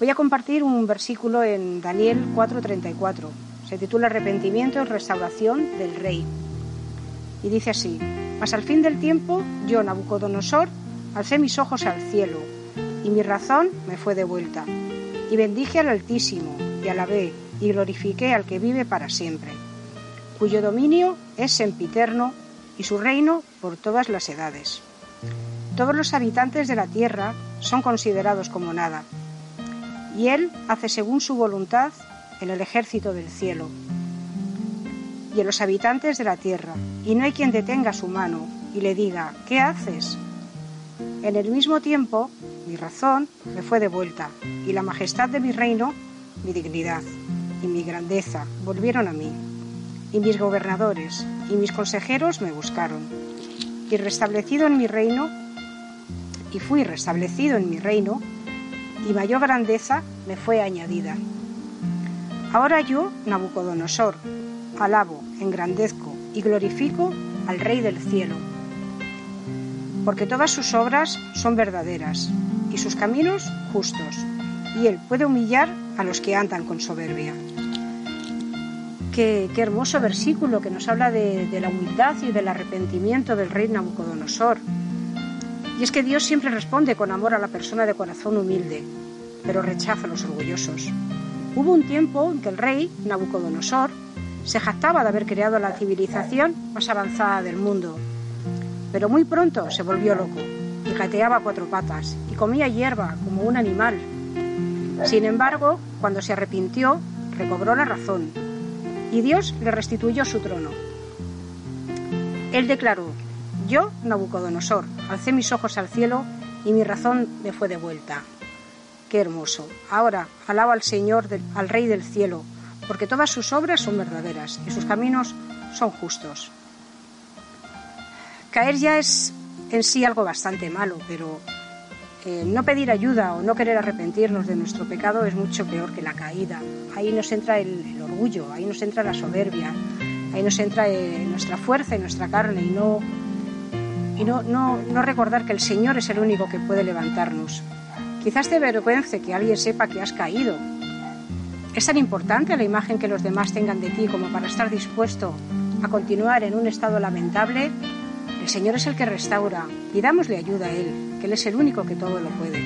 Voy a compartir un versículo en Daniel 4:34. Se titula Arrepentimiento y restauración del rey. Y dice así, Mas al fin del tiempo, yo, Nabucodonosor, alcé mis ojos al cielo, y mi razón me fue de vuelta. Y bendije al Altísimo, y alabé, y glorifiqué al que vive para siempre, cuyo dominio es sempiterno, y su reino por todas las edades. Todos los habitantes de la tierra son considerados como nada y Él hace según su voluntad en el ejército del cielo y en los habitantes de la tierra, y no hay quien detenga su mano y le diga, ¿qué haces? En el mismo tiempo, mi razón me fue de vuelta, y la majestad de mi reino, mi dignidad y mi grandeza volvieron a mí, y mis gobernadores y mis consejeros me buscaron, y restablecido en mi reino, y fui restablecido en mi reino, y mayor grandeza me fue añadida. Ahora yo, Nabucodonosor, alabo, engrandezco y glorifico al Rey del cielo, porque todas sus obras son verdaderas y sus caminos justos, y él puede humillar a los que andan con soberbia. Qué, hermoso versículo que nos habla de, de la humildad y del arrepentimiento del rey Nabucodonosor y es que Dios siempre responde con amor a la persona de corazón humilde, pero rechaza a los orgullosos. Hubo un tiempo en que el rey, Nabucodonosor, se jactaba de haber creado la civilización más avanzada del mundo, pero muy pronto se volvió loco y gateaba a cuatro patas y comía hierba como un animal. Sin embargo, cuando se arrepintió, recobró la razón y Dios le restituyó su trono. Él declaró, yo, Nabucodonosor, alcé mis ojos al cielo y mi razón me fue de vuelta. Qué hermoso. Ahora alaba al Señor, al Rey del cielo, porque todas sus obras son verdaderas y sus caminos son justos. Caer ya es en sí algo bastante malo, pero eh, no pedir ayuda o no querer arrepentirnos de nuestro pecado es mucho peor que la caída. Ahí nos entra el, orgullo, ahí nos entra la soberbia, ahí nos entra eh, nuestra fuerza y nuestra carne y no y no, recordar que el Señor es el único que puede levantarnos. Quizás te avergüence que alguien sepa que has caído. ¿Es tan importante la imagen que los demás tengan de ti como para estar dispuesto a continuar en un estado lamentable? El Señor es el que restaura. y dámosle ayuda a Él, que Él es el único que todo lo puede.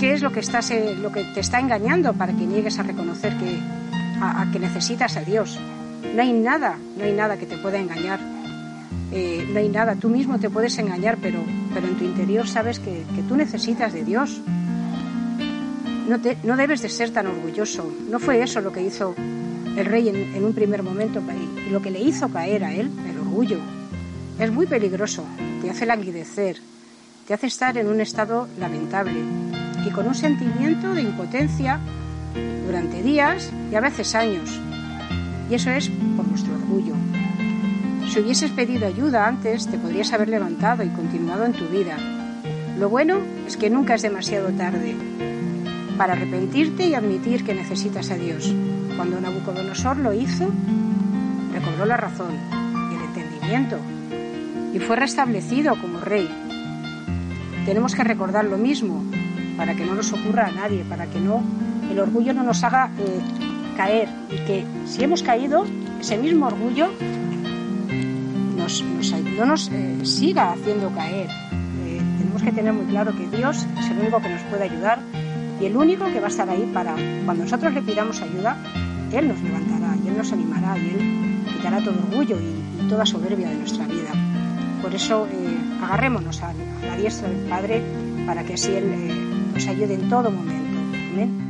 ¿Qué es lo que, estás, eh, te está engañando para que niegues a reconocer que, a que necesitas a Dios? No hay nada, no hay nada que te pueda engañar. Eh, no hay nada, tú mismo te puedes engañar, pero, pero en tu interior sabes que, tú necesitas de Dios. No, te, no, debes de ser tan orgulloso. No fue eso lo que hizo el rey en, un primer momento y lo que le hizo caer a él, el orgullo. Es muy peligroso, te hace languidecer, te hace estar en un estado lamentable y con un sentimiento de impotencia durante días y a veces años. Y eso es por nuestro orgullo. Si hubieses pedido ayuda antes, te podrías haber levantado y continuado en tu vida. Lo bueno es que nunca es demasiado tarde para arrepentirte y admitir que necesitas a Dios. Cuando Nabucodonosor lo hizo, recobró la razón y el entendimiento y fue restablecido como rey. Tenemos que recordar lo mismo para que no nos ocurra a nadie, para que no el orgullo no nos haga eh, caer y que si hemos caído, ese mismo orgullo no nos eh, siga haciendo caer. Eh, tenemos que tener muy claro que Dios es el único que nos puede ayudar y el único que va a estar ahí para cuando nosotros le pidamos ayuda, Él nos levantará y Él nos animará y Él quitará todo orgullo y, toda soberbia de nuestra vida. Por eso eh, agarrémonos a, la diestra del Padre para que así Él eh, nos ayude en todo momento. Amén.